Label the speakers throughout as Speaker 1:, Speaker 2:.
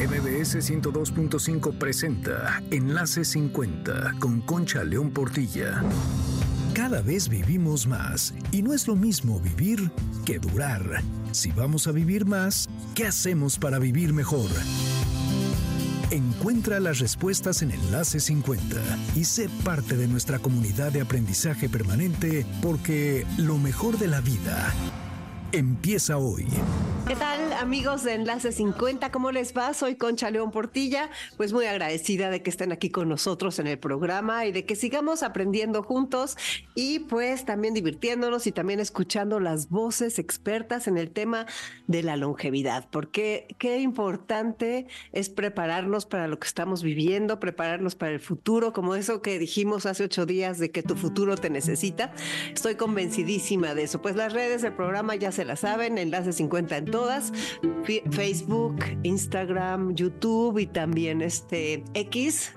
Speaker 1: MBS 102.5 presenta Enlace 50 con Concha León Portilla. Cada vez vivimos más y no es lo mismo vivir que durar. Si vamos a vivir más, ¿qué hacemos para vivir mejor? Encuentra las respuestas en Enlace 50 y sé parte de nuestra comunidad de aprendizaje permanente porque lo mejor de la vida empieza hoy.
Speaker 2: ¿Qué tal amigos de Enlace 50? ¿Cómo les va? Soy Concha León Portilla, pues muy agradecida de que estén aquí con nosotros en el programa y de que sigamos aprendiendo juntos y pues también divirtiéndonos y también escuchando las voces expertas en el tema de la longevidad, porque qué importante es prepararnos para lo que estamos viviendo, prepararnos para el futuro, como eso que dijimos hace ocho días de que tu futuro te necesita. Estoy convencidísima de eso. Pues las redes del programa ya se la saben, Enlace 50 en todas, Facebook, Instagram, YouTube y también este X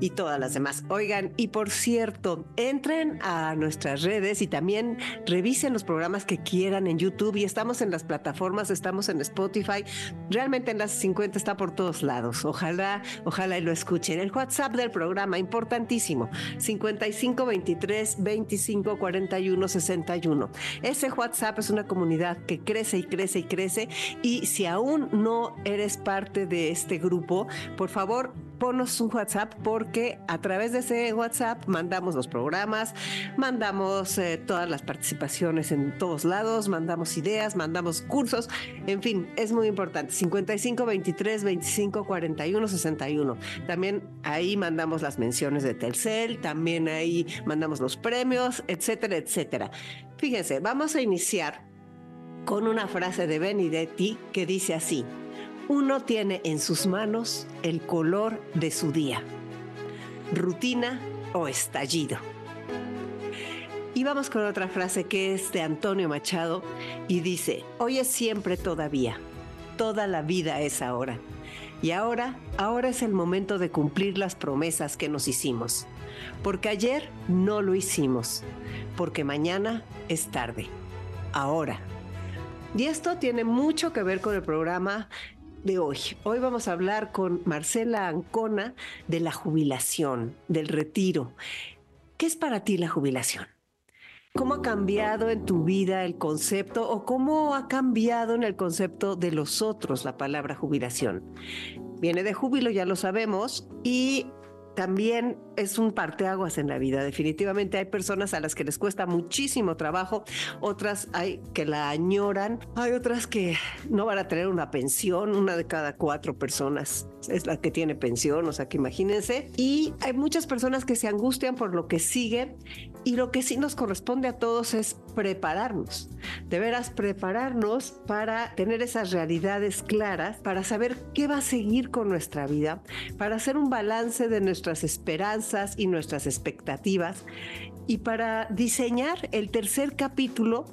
Speaker 2: y todas las demás. Oigan, y por cierto, entren a nuestras redes y también revisen los programas que quieran en YouTube y estamos en las plataformas, estamos en Spotify. Realmente Enlace 50 está por todos lados. Ojalá, ojalá y lo escuchen. El WhatsApp del programa, importantísimo, 55 23 25 41 61. Ese WhatsApp es una comunidad que crece y crece y crece y si aún no eres parte de este grupo, por favor, ponos un WhatsApp porque a través de ese WhatsApp mandamos los programas, mandamos eh, todas las participaciones en todos lados, mandamos ideas, mandamos cursos, en fin, es muy importante. 55 23 25 41 61. También ahí mandamos las menciones de Telcel, también ahí mandamos los premios, etcétera, etcétera. Fíjense, vamos a iniciar con una frase de Benedetti que dice así uno tiene en sus manos el color de su día, rutina o estallido. Y vamos con otra frase que es de Antonio Machado y dice, hoy es siempre todavía, toda la vida es ahora. Y ahora, ahora es el momento de cumplir las promesas que nos hicimos. Porque ayer no lo hicimos, porque mañana es tarde. Ahora. Y esto tiene mucho que ver con el programa de hoy. Hoy vamos a hablar con Marcela Ancona de la jubilación, del retiro. ¿Qué es para ti la jubilación? ¿Cómo ha cambiado en tu vida el concepto o cómo ha cambiado en el concepto de los otros la palabra jubilación? Viene de júbilo, ya lo sabemos, y también es un parteaguas en la vida. Definitivamente hay personas a las que les cuesta muchísimo trabajo, otras hay que la añoran, hay otras que no van a tener una pensión, una de cada cuatro personas es la que tiene pensión, o sea que imagínense. Y hay muchas personas que se angustian por lo que sigue y lo que sí nos corresponde a todos es prepararnos, de veras prepararnos para tener esas realidades claras, para saber qué va a seguir con nuestra vida, para hacer un balance de nuestras esperanzas y nuestras expectativas y para diseñar el tercer capítulo,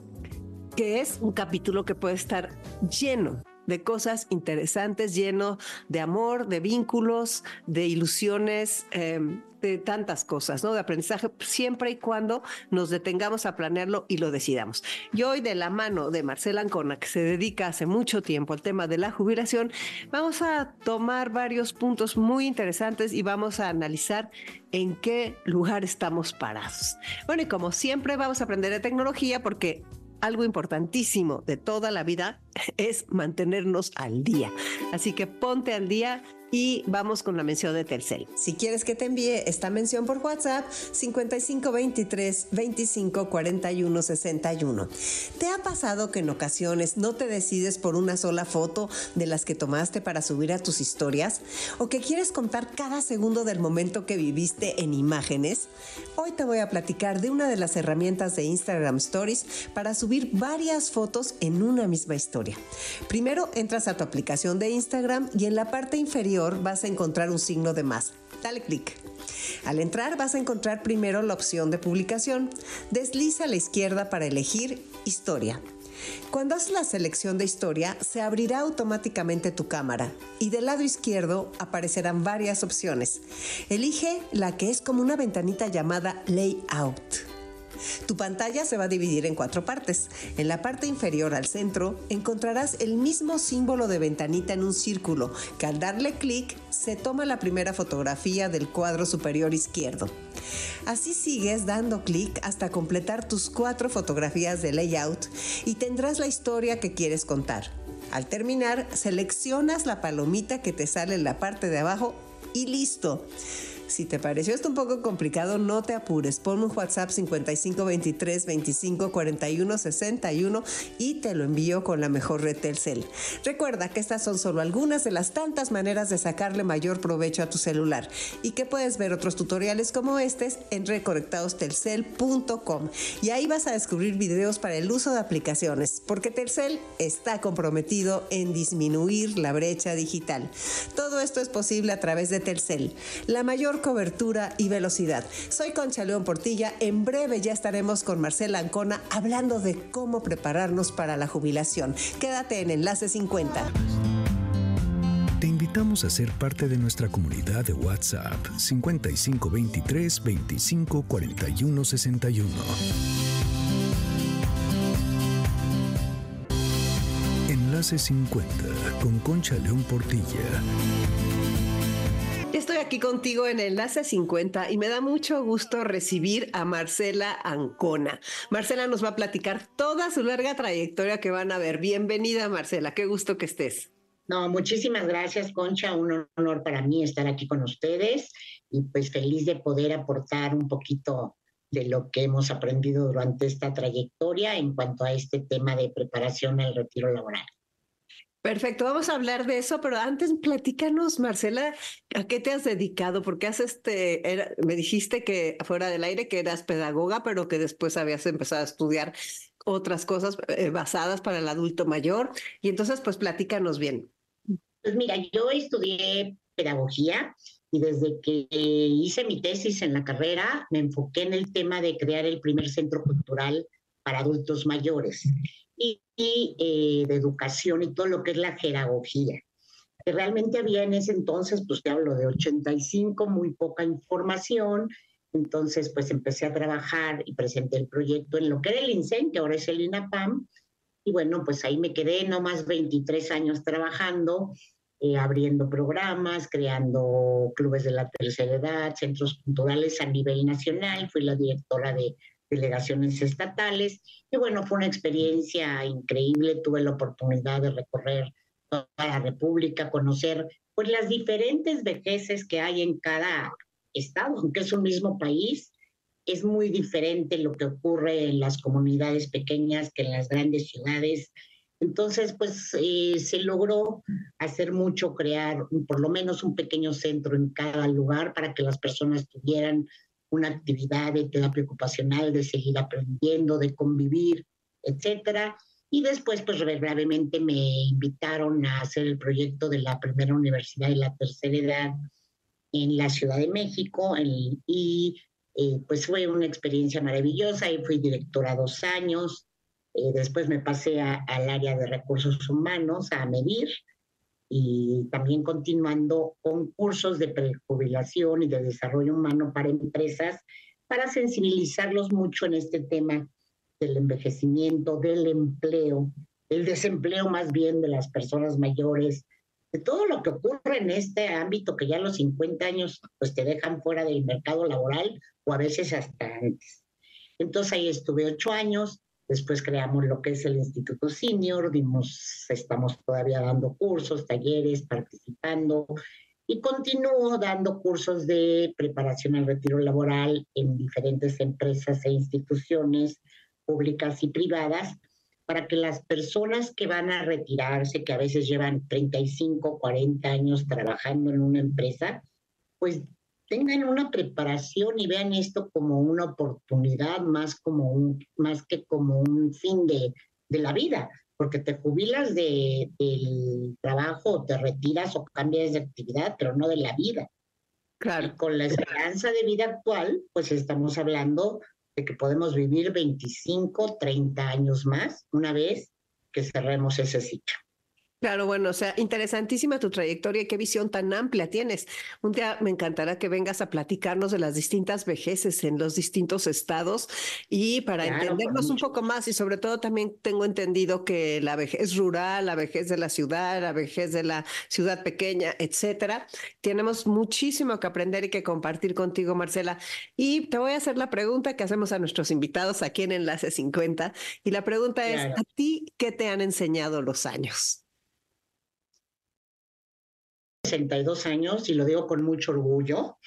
Speaker 2: que es un capítulo que puede estar lleno de cosas interesantes, lleno de amor, de vínculos, de ilusiones, em, de tantas cosas, ¿no? De aprendizaje, siempre y cuando nos detengamos a planearlo y lo decidamos. Y hoy, de la mano de Marcela Ancona, que se dedica hace mucho tiempo al tema de la jubilación, vamos a tomar varios puntos muy interesantes y vamos a analizar en qué lugar estamos parados. Bueno, y como siempre, vamos a aprender de tecnología porque algo importantísimo de toda la vida es mantenernos al día. Así que ponte al día y vamos con la mención de Telcel. Si quieres que te envíe esta mención por WhatsApp, 5523 25 41 61. ¿Te ha pasado que en ocasiones no te decides por una sola foto de las que tomaste para subir a tus historias? ¿O que quieres contar cada segundo del momento que viviste en imágenes? Hoy te voy a platicar de una de las herramientas de Instagram Stories para subir varias fotos en una misma historia. Primero entras a tu aplicación de Instagram y en la parte inferior vas a encontrar un signo de más. Dale clic. Al entrar vas a encontrar primero la opción de publicación. Desliza a la izquierda para elegir historia. Cuando haces la selección de historia, se abrirá automáticamente tu cámara y del lado izquierdo aparecerán varias opciones. Elige la que es como una ventanita llamada Layout. Tu pantalla se va a dividir en cuatro partes. En la parte inferior al centro encontrarás el mismo símbolo de ventanita en un círculo que al darle clic se toma la primera fotografía del cuadro superior izquierdo. Así sigues dando clic hasta completar tus cuatro fotografías de layout y tendrás la historia que quieres contar. Al terminar, seleccionas la palomita que te sale en la parte de abajo y listo. Si te pareció esto un poco complicado, no te apures. Ponme un WhatsApp 5523 25 41 61 y te lo envío con la mejor red Telcel. Recuerda que estas son solo algunas de las tantas maneras de sacarle mayor provecho a tu celular y que puedes ver otros tutoriales como este en reconectadostelcel.com y ahí vas a descubrir videos para el uso de aplicaciones porque Telcel está comprometido en disminuir la brecha digital. Todo esto es posible a través de Telcel, la mayor cobertura y velocidad. Soy Concha León Portilla. En breve ya estaremos con Marcela Ancona hablando de cómo prepararnos para la jubilación. Quédate en Enlace 50.
Speaker 1: Te invitamos a ser parte de nuestra comunidad de WhatsApp 5523 25 41 61. Enlace 50 con Concha León Portilla.
Speaker 2: Estoy aquí contigo en Enlace 50 y me da mucho gusto recibir a Marcela Ancona. Marcela nos va a platicar toda su larga trayectoria que van a ver. Bienvenida, Marcela. Qué gusto que estés.
Speaker 3: No, muchísimas gracias, Concha. Un honor para mí estar aquí con ustedes y pues feliz de poder aportar un poquito de lo que hemos aprendido durante esta trayectoria en cuanto a este tema de preparación al retiro laboral.
Speaker 2: Perfecto, vamos a hablar de eso, pero antes platícanos, Marcela, ¿a qué te has dedicado? Porque has este, me dijiste que fuera del aire que eras pedagoga, pero que después habías empezado a estudiar otras cosas eh, basadas para el adulto mayor. Y entonces, pues platícanos bien.
Speaker 3: Pues mira, yo estudié pedagogía y desde que hice mi tesis en la carrera me enfoqué en el tema de crear el primer centro cultural para adultos mayores y, eh, de educación y todo lo que es la jeragogía. Que realmente había en ese entonces, pues te hablo de 85, muy poca información. Entonces, pues empecé a trabajar y presenté el proyecto en lo que era el INSEN, que ahora es el INAPAM. Y bueno, pues ahí me quedé no más 23 años trabajando, eh, abriendo programas, creando clubes de la tercera edad, centros culturales a nivel nacional. Fui la directora de delegaciones estatales. Y bueno, fue una experiencia increíble. Tuve la oportunidad de recorrer toda la República, conocer pues las diferentes vejeces que hay en cada estado, aunque es un mismo país. Es muy diferente lo que ocurre en las comunidades pequeñas que en las grandes ciudades. Entonces, pues eh, se logró hacer mucho, crear por lo menos un pequeño centro en cada lugar para que las personas tuvieran una actividad de terapia ocupacional, de seguir aprendiendo, de convivir, etcétera. Y después, pues brevemente me invitaron a hacer el proyecto de la primera universidad de la tercera edad en la Ciudad de México y eh, pues fue una experiencia maravillosa y fui directora dos años. Eh, después me pasé al área de recursos humanos a medir y también continuando con cursos de prejubilación y de desarrollo humano para empresas para sensibilizarlos mucho en este tema del envejecimiento, del empleo, el desempleo más bien de las personas mayores, de todo lo que ocurre en este ámbito que ya a los 50 años pues te dejan fuera del mercado laboral o a veces hasta antes. Entonces ahí estuve ocho años, Después creamos lo que es el Instituto Senior, dimos, estamos todavía dando cursos, talleres, participando y continúo dando cursos de preparación al retiro laboral en diferentes empresas e instituciones públicas y privadas para que las personas que van a retirarse, que a veces llevan 35, 40 años trabajando en una empresa, pues tengan una preparación y vean esto como una oportunidad más, como un, más que como un fin de, de la vida, porque te jubilas de, del trabajo, te retiras o cambias de actividad, pero no de la vida. Claro. Y con la esperanza de vida actual, pues estamos hablando de que podemos vivir 25, 30 años más una vez que cerremos ese ciclo.
Speaker 2: Claro, bueno, o sea, interesantísima tu trayectoria y qué visión tan amplia tienes. Un día me encantará que vengas a platicarnos de las distintas vejeces en los distintos estados y para entendernos un poco más y sobre todo también tengo entendido que la vejez rural, la vejez de la ciudad, la vejez de la ciudad pequeña, etcétera, tenemos muchísimo que aprender y que compartir contigo, Marcela. Y te voy a hacer la pregunta que hacemos a nuestros invitados aquí en Enlace 50 y la pregunta es, ¿a ti qué te han enseñado los años?
Speaker 3: 62 años y lo digo con mucho orgullo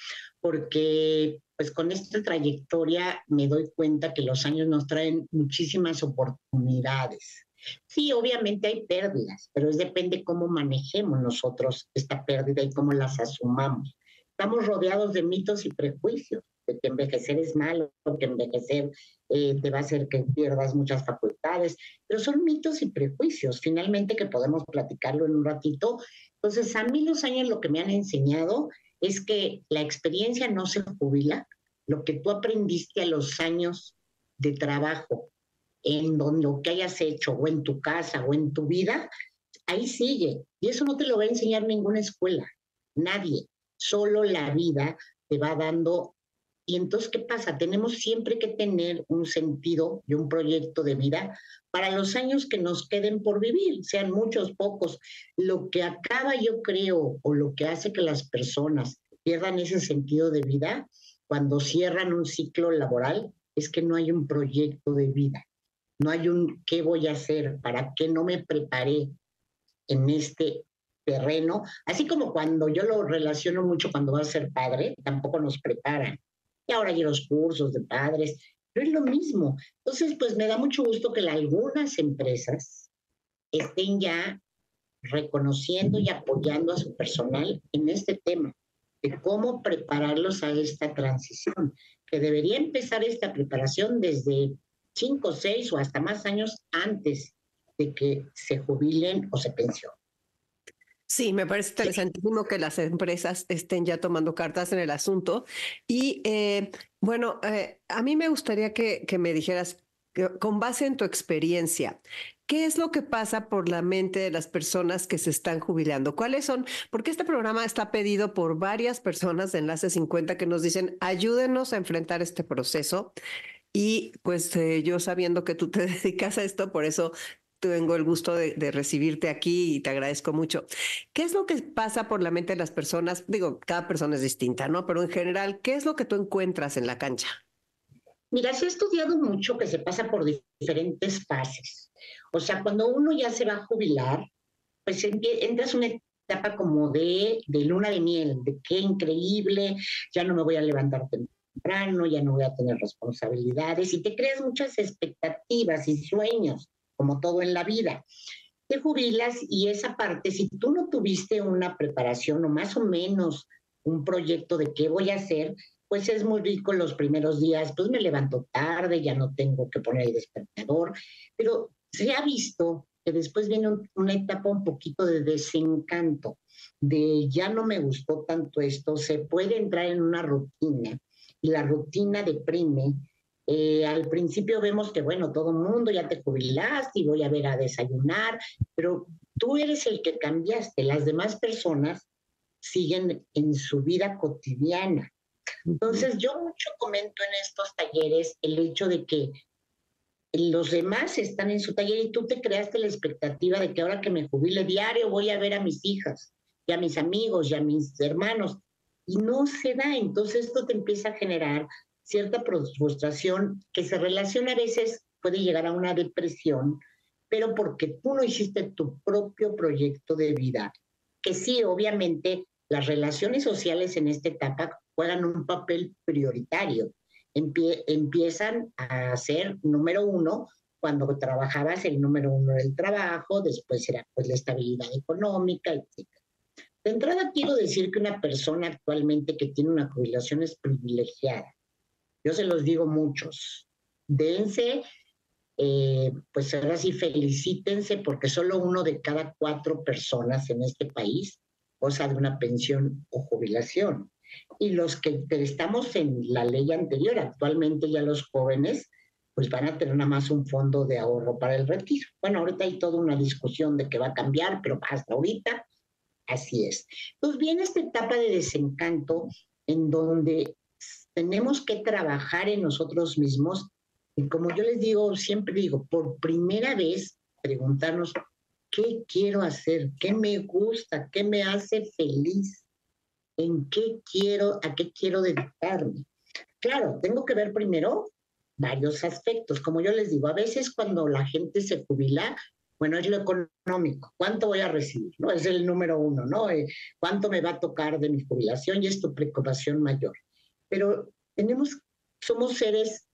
Speaker 3: porque pues con esta trayectoria me doy cuenta que los años nos traen muchísimas oportunidades. Sí, obviamente hay pérdidas, pero es depende cómo manejemos nosotros esta pérdida y cómo las asumamos. Estamos rodeados de mitos y prejuicios, de que envejecer es malo, que envejecer eh, te va a hacer que pierdas muchas facultades, pero son mitos y prejuicios, finalmente que podemos platicarlo en un ratito entonces, a mí los años lo que me han enseñado es que la experiencia no se jubila, lo que tú aprendiste a los años de trabajo, en donde lo que hayas hecho, o en tu casa, o en tu vida, ahí sigue. Y eso no te lo va a enseñar ninguna escuela, nadie. Solo la vida te va dando y entonces, ¿qué pasa? Tenemos siempre que tener un sentido y un proyecto de vida para los años que nos queden por vivir, sean muchos, pocos. Lo que acaba, yo creo, o lo que hace que las personas pierdan ese sentido de vida cuando cierran un ciclo laboral es que no hay un proyecto de vida. No hay un qué voy a hacer, para qué no me preparé en este terreno. Así como cuando yo lo relaciono mucho cuando vas a ser padre, tampoco nos preparan y ahora hay los cursos de padres, pero es lo mismo. Entonces, pues me da mucho gusto que algunas empresas estén ya reconociendo y apoyando a su personal en este tema de cómo prepararlos a esta transición, que debería empezar esta preparación desde cinco, seis o hasta más años antes de que se jubilen o se pensionen.
Speaker 2: Sí, me parece interesantísimo que las empresas estén ya tomando cartas en el asunto. Y eh, bueno, eh, a mí me gustaría que, que me dijeras, con base en tu experiencia, ¿Qué es lo que pasa por la mente de las personas que se están jubilando? ¿Cuáles son? Porque este programa está pedido por varias personas de Enlace 50 que nos dicen, ayúdenos a enfrentar este proceso. Y pues eh, yo sabiendo que tú te dedicas a esto, por eso tengo el gusto de, recibirte aquí y te agradezco mucho. ¿Qué es lo que pasa por la mente de las personas? Digo, cada persona es distinta, ¿no? Pero en general, ¿qué es lo que tú encuentras en la cancha?
Speaker 3: Mira, se ha estudiado mucho que se pasa por diferentes fases. O sea, cuando uno ya se va a jubilar, pues entras una etapa como de, de luna de miel, de qué increíble, ya no me voy a levantar temprano, ya no voy a tener responsabilidades y te creas muchas expectativas y sueños como todo en la vida. Te jubilas y esa parte, si tú no tuviste una preparación o más o menos un proyecto de qué voy a hacer, pues es muy rico los primeros días, pues me levanto tarde, ya no tengo que poner el despertador, pero se ha visto que después viene una etapa un poquito de desencanto, de ya no me gustó tanto esto, se puede entrar en una rutina y la rutina deprime eh, al principio vemos que, bueno, todo el mundo ya te jubilaste y voy a ver a desayunar, pero tú eres el que cambiaste, las demás personas siguen en su vida cotidiana. Entonces, yo mucho comento en estos talleres el hecho de que los demás están en su taller y tú te creaste la expectativa de que ahora que me jubile diario voy a ver a mis hijas y a mis amigos y a mis hermanos. Y no se da, entonces esto te empieza a generar cierta frustración que se relaciona a veces, puede llegar a una depresión, pero porque tú no hiciste tu propio proyecto de vida. Que sí, obviamente, las relaciones sociales en esta etapa juegan un papel prioritario. empiezan a ser número uno cuando trabajabas el número uno del trabajo, después era pues la estabilidad económica, etc. De entrada quiero decir que una persona actualmente que tiene una jubilación es privilegiada. Yo se los digo muchos. Dense, eh, pues ahora sí felicítense porque solo uno de cada cuatro personas en este país goza de una pensión o jubilación. Y los que estamos en la ley anterior, actualmente ya los jóvenes, pues van a tener nada más un fondo de ahorro para el retiro. Bueno, ahorita hay toda una discusión de que va a cambiar, pero hasta ahorita así es. Pues viene esta etapa de desencanto en donde tenemos que trabajar en nosotros mismos y como yo les digo, siempre digo, por primera vez preguntarnos qué quiero hacer, qué me gusta, qué me hace feliz, en qué quiero, a qué quiero dedicarme. Claro, tengo que ver primero varios aspectos. Como yo les digo, a veces cuando la gente se jubila, bueno, es lo económico, ¿cuánto voy a recibir? ¿No? Es el número uno, ¿no? Eh, ¿Cuánto me va a tocar de mi jubilación? Y es tu preocupación mayor. Pero tenemos, somos seres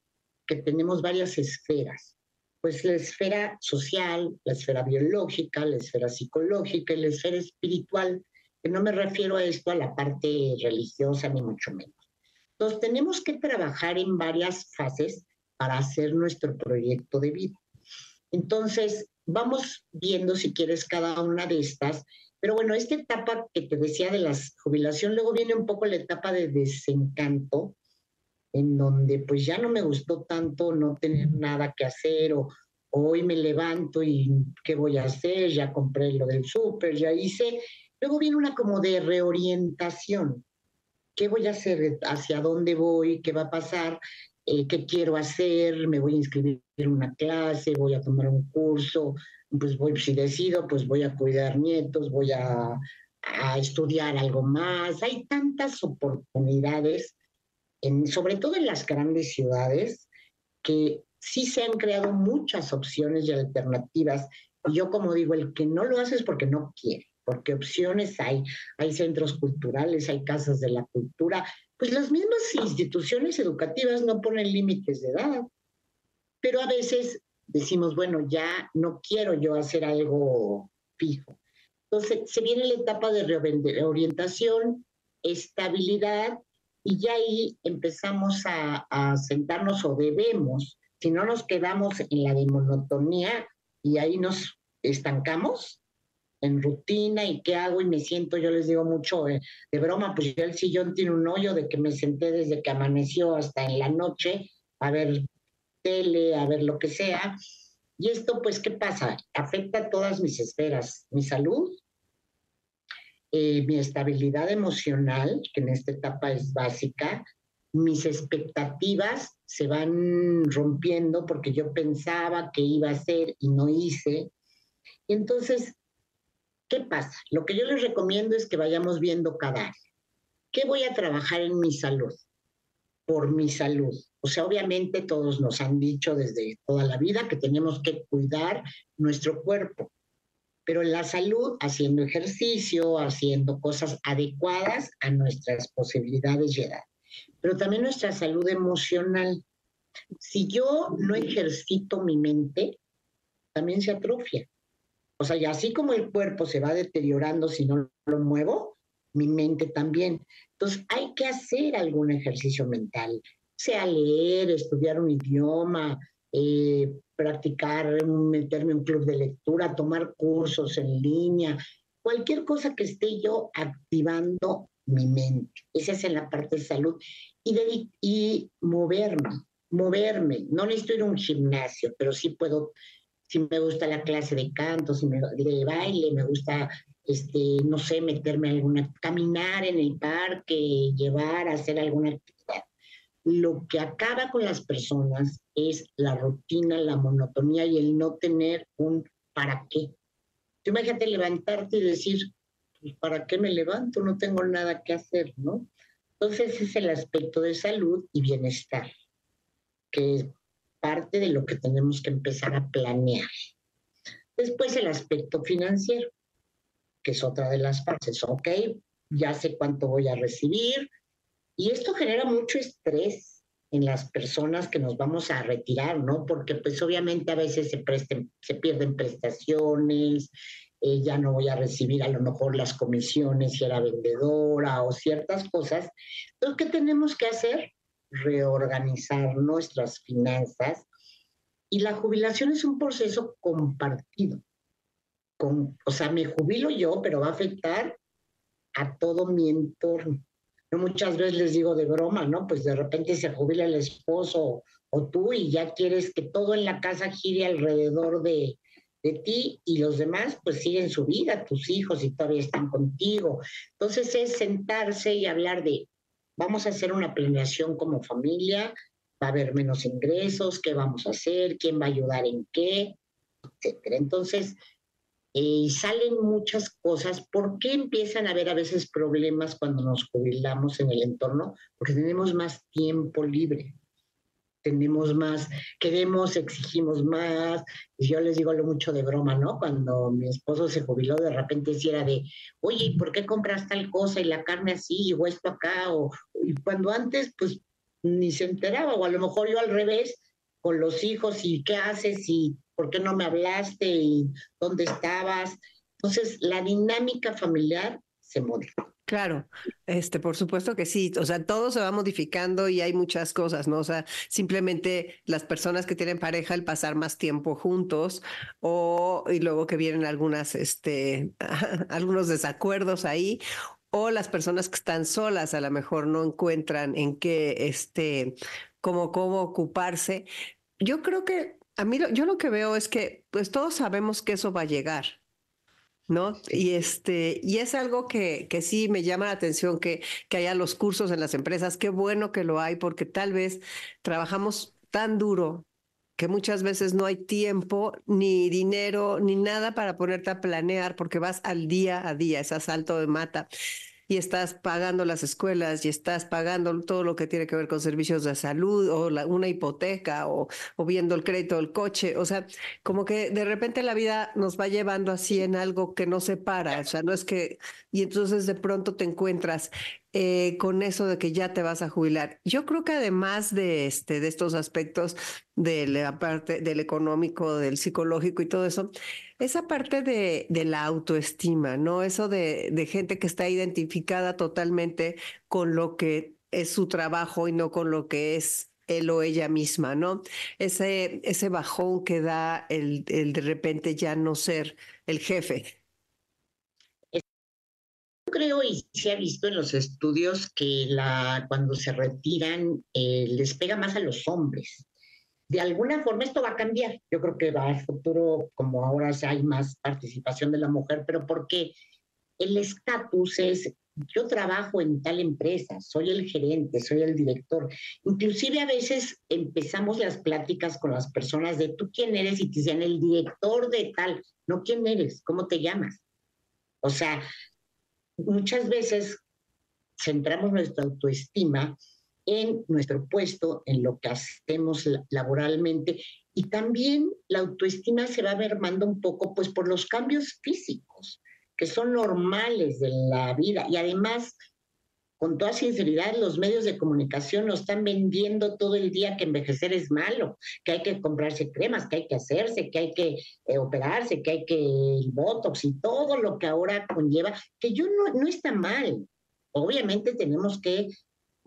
Speaker 3: que tenemos varias esferas. Pues la esfera social, la esfera biológica, la esfera psicológica y la esfera espiritual, que no me refiero a esto a la parte religiosa ni mucho menos. Entonces tenemos que trabajar en varias fases para hacer nuestro proyecto de vida. Entonces, vamos viendo si quieres cada una de estas. Pero bueno, esta etapa que te decía de la jubilación, luego viene un poco la etapa de desencanto, en donde pues ya no me gustó tanto no tener nada que hacer o hoy me levanto y qué voy a hacer, ya compré lo del súper, ya hice. Luego viene una como de reorientación. ¿Qué voy a hacer? ¿Hacia dónde voy? ¿Qué va a pasar? Eh, qué quiero hacer, me voy a inscribir en una clase, voy a tomar un curso, pues voy, si decido, pues voy a cuidar nietos, voy a, a estudiar algo más. Hay tantas oportunidades, en, sobre todo en las grandes ciudades, que sí se han creado muchas opciones y alternativas. Y yo como digo, el que no lo hace es porque no quiere, porque opciones hay. Hay centros culturales, hay casas de la cultura, pues las mismas instituciones educativas no ponen límites de edad, pero a veces decimos, bueno, ya no quiero yo hacer algo fijo. Entonces, se viene la etapa de reorientación, estabilidad, y ya ahí empezamos a, a sentarnos o debemos, si no nos quedamos en la de monotonía y ahí nos estancamos, en rutina y qué hago y me siento, yo les digo mucho eh, de broma, pues ya el sillón tiene un hoyo de que me senté desde que amaneció hasta en la noche a ver tele, a ver lo que sea. Y esto, pues, ¿qué pasa? Afecta todas mis esferas, mi salud, eh, mi estabilidad emocional, que en esta etapa es básica, mis expectativas se van rompiendo porque yo pensaba que iba a hacer y no hice. Y entonces ¿Qué pasa? Lo que yo les recomiendo es que vayamos viendo cada área. ¿Qué voy a trabajar en mi salud? Por mi salud. O sea, obviamente todos nos han dicho desde toda la vida que tenemos que cuidar nuestro cuerpo, pero la salud haciendo ejercicio, haciendo cosas adecuadas a nuestras posibilidades de edad. Pero también nuestra salud emocional. Si yo no ejercito mi mente, también se atrofia. O sea, y así como el cuerpo se va deteriorando si no lo muevo, mi mente también. Entonces, hay que hacer algún ejercicio mental, sea leer, estudiar un idioma, eh, practicar, meterme en un club de lectura, tomar cursos en línea, cualquier cosa que esté yo activando mi mente. Esa es en la parte de salud. Y, y moverme, moverme. No necesito ir a un gimnasio, pero sí puedo si me gusta la clase de canto, si me de baile, me gusta, este, no sé, meterme alguna, caminar en el parque, llevar, hacer alguna actividad. Lo que acaba con las personas es la rutina, la monotonía y el no tener un para qué. Tú imagínate levantarte y decir, pues, ¿para qué me levanto? No tengo nada que hacer, ¿no? Entonces es el aspecto de salud y bienestar, que parte de lo que tenemos que empezar a planear. Después el aspecto financiero, que es otra de las fases. Ok, ya sé cuánto voy a recibir. Y esto genera mucho estrés en las personas que nos vamos a retirar, ¿no? Porque pues obviamente a veces se, presten, se pierden prestaciones, eh, ya no voy a recibir a lo mejor las comisiones si era vendedora o ciertas cosas. Entonces, ¿qué tenemos que hacer? reorganizar nuestras finanzas y la jubilación es un proceso compartido. Con, o sea, me jubilo yo, pero va a afectar a todo mi entorno. Yo muchas veces les digo de broma, ¿no? Pues de repente se jubila el esposo o tú y ya quieres que todo en la casa gire alrededor de, de ti y los demás pues siguen su vida, tus hijos y todavía están contigo. Entonces es sentarse y hablar de, vamos a hacer una planeación como familia, va a haber menos ingresos, qué vamos a hacer, quién va a ayudar en qué, etcétera. Entonces, eh, salen muchas cosas. ¿Por qué empiezan a haber a veces problemas cuando nos jubilamos en el entorno? Porque tenemos más tiempo libre tenemos más, queremos, exigimos más. Y yo les digo lo mucho de broma, ¿no? Cuando mi esposo se jubiló, de repente si era de, oye, ¿y por qué compras tal cosa y la carne así o esto acá? O, y cuando antes, pues ni se enteraba, o a lo mejor yo al revés, con los hijos, y qué haces, y por qué no me hablaste, y dónde estabas. Entonces, la dinámica familiar se modificó.
Speaker 2: Claro, este, por supuesto que sí. O sea, todo se va modificando y hay muchas cosas, ¿no? O sea, simplemente las personas que tienen pareja, el pasar más tiempo juntos, o y luego que vienen algunas, este, algunos desacuerdos ahí, o las personas que están solas, a lo mejor no encuentran en qué, este, cómo, cómo ocuparse. Yo creo que a mí, yo lo que veo es que, pues todos sabemos que eso va a llegar. ¿no? Y este, y es algo que, que sí me llama la atención que, que haya los cursos en las empresas. Qué bueno que lo hay, porque tal vez trabajamos tan duro que muchas veces no hay tiempo, ni dinero, ni nada para ponerte a planear, porque vas al día a día, es asalto de mata y estás pagando las escuelas y estás pagando todo lo que tiene que ver con servicios de salud o una hipoteca o, o viendo el crédito del coche. O sea, como que de repente la vida nos va llevando así en algo que no se para. O sea, no es que... Y entonces de pronto te encuentras eh, con eso de que ya te vas a jubilar. Yo creo que además de, este, de estos aspectos de la parte del económico, del psicológico y todo eso, esa parte de, de la autoestima, ¿no? Eso de, de gente que está identificada totalmente con lo que es su trabajo y no con lo que es él o ella misma, ¿no? Ese, ese bajón que da el, el de repente ya no ser el jefe,
Speaker 3: creo y se ha visto en los estudios que la, cuando se retiran eh, les pega más a los hombres. De alguna forma esto va a cambiar. Yo creo que va al futuro, como ahora hay más participación de la mujer, pero porque el estatus es, yo trabajo en tal empresa, soy el gerente, soy el director. Inclusive a veces empezamos las pláticas con las personas de tú quién eres y te dicen el director de tal, no quién eres, cómo te llamas. O sea, muchas veces centramos nuestra autoestima en nuestro puesto, en lo que hacemos laboralmente y también la autoestima se va mermando un poco pues por los cambios físicos que son normales de la vida y además con toda sinceridad, los medios de comunicación nos están vendiendo todo el día que envejecer es malo, que hay que comprarse cremas, que hay que hacerse, que hay que eh, operarse, que hay que el botox y todo lo que ahora conlleva, que yo no, no está mal. Obviamente tenemos que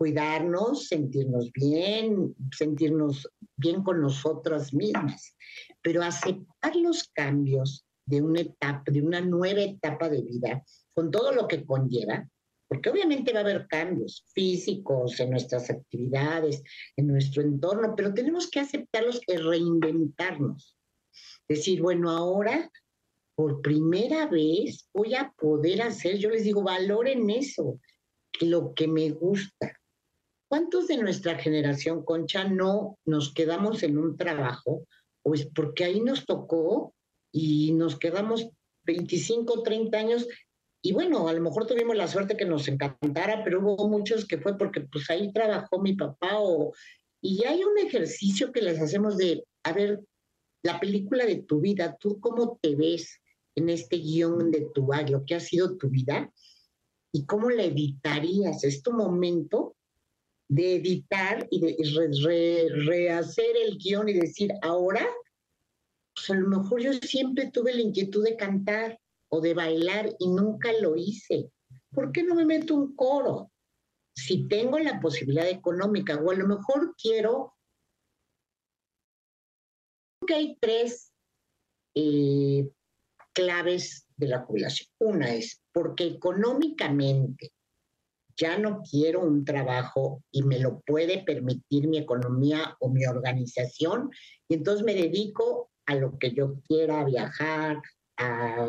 Speaker 3: cuidarnos, sentirnos bien, sentirnos bien con nosotras mismas, pero aceptar los cambios de una etapa, de una nueva etapa de vida, con todo lo que conlleva, porque obviamente va a haber cambios físicos en nuestras actividades, en nuestro entorno, pero tenemos que aceptarlos y reinventarnos. Decir, bueno, ahora por primera vez voy a poder hacer, yo les digo, valoren eso, lo que me gusta. ¿Cuántos de nuestra generación, Concha, no nos quedamos en un trabajo? Pues porque ahí nos tocó y nos quedamos 25, 30 años y bueno, a lo mejor tuvimos la suerte que nos encantara, pero hubo muchos que fue porque pues ahí trabajó mi papá o... Y hay un ejercicio que les hacemos de, a ver, la película de tu vida, tú cómo te ves en este guion de tu lo que ha sido tu vida, y cómo la editarías. Es tu momento de editar y de rehacer el guion y decir, ahora, pues a lo mejor yo siempre tuve la inquietud de cantar o de bailar y nunca lo hice. ¿Por qué no me meto un coro? Si tengo la posibilidad económica o a lo mejor quiero... que hay tres eh, claves de la jubilación. Una es porque económicamente ya no quiero un trabajo y me lo puede permitir mi economía o mi organización, y entonces me dedico a lo que yo quiera, viajar, a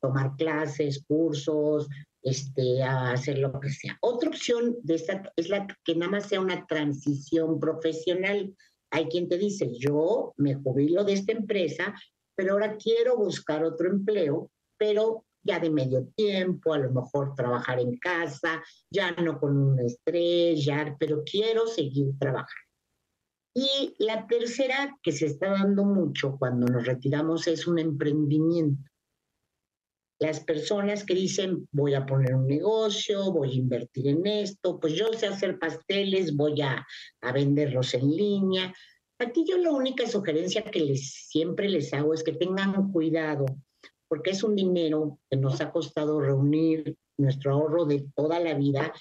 Speaker 3: tomar clases, cursos, este, a hacer lo que sea. Otra opción de esta es la que nada más sea una transición profesional. Hay quien te dice, yo me jubilo de esta empresa, pero ahora quiero buscar otro empleo, pero ya de medio tiempo, a lo mejor trabajar en casa, ya no con un estrés, pero quiero seguir trabajando. Y la tercera que se está dando mucho cuando nos retiramos es un emprendimiento. Las personas que dicen, voy a poner un negocio, voy a invertir en esto, pues yo sé hacer pasteles, voy a, a venderlos en línea. Aquí yo la única sugerencia que les, siempre les hago es que tengan cuidado, porque es un dinero que nos ha costado reunir nuestro ahorro de toda la vida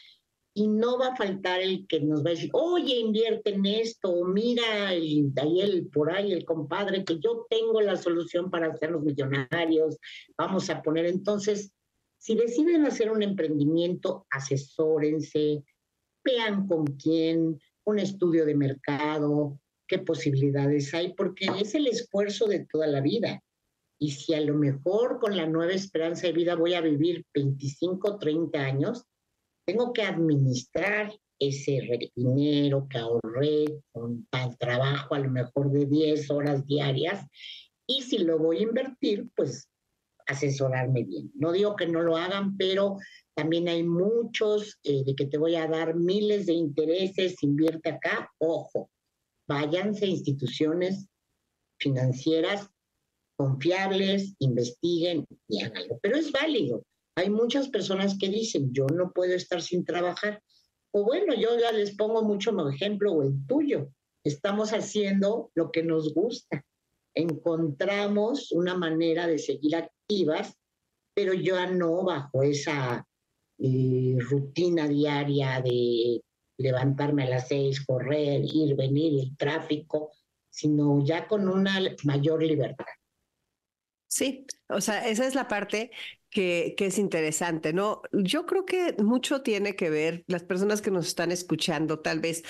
Speaker 3: y no va a faltar el que nos va a decir, oye, invierte en esto, mira, el, ahí por ahí el compadre, que yo tengo la solución para hacerlos millonarios, vamos a poner entonces, si deciden hacer un emprendimiento, asesórense, vean con quién, un estudio de mercado, qué posibilidades hay, porque es el esfuerzo de toda la vida. Y si a lo mejor con la nueva esperanza de vida voy a vivir 25, 30 años, tengo que administrar ese dinero que ahorré con tal trabajo, a lo mejor de 10 horas diarias, y si lo voy a invertir, pues asesorarme bien. No digo que no lo hagan, pero también hay muchos eh, de que te voy a dar miles de intereses, invierte acá, ojo, váyanse a instituciones financieras confiables, investiguen y háganlo. Pero es válido. Hay muchas personas que dicen, yo no puedo estar sin trabajar. O bueno, yo ya les pongo mucho mi ejemplo o el tuyo. Estamos haciendo lo que nos gusta. Encontramos una manera de seguir activas, pero ya no bajo esa eh, rutina diaria de levantarme a las seis, correr, ir, venir, el tráfico, sino ya con una mayor libertad.
Speaker 2: Sí, o sea, esa es la parte que, que, es interesante, ¿no? Yo creo que mucho tiene que ver, las personas que nos están escuchando, tal vez,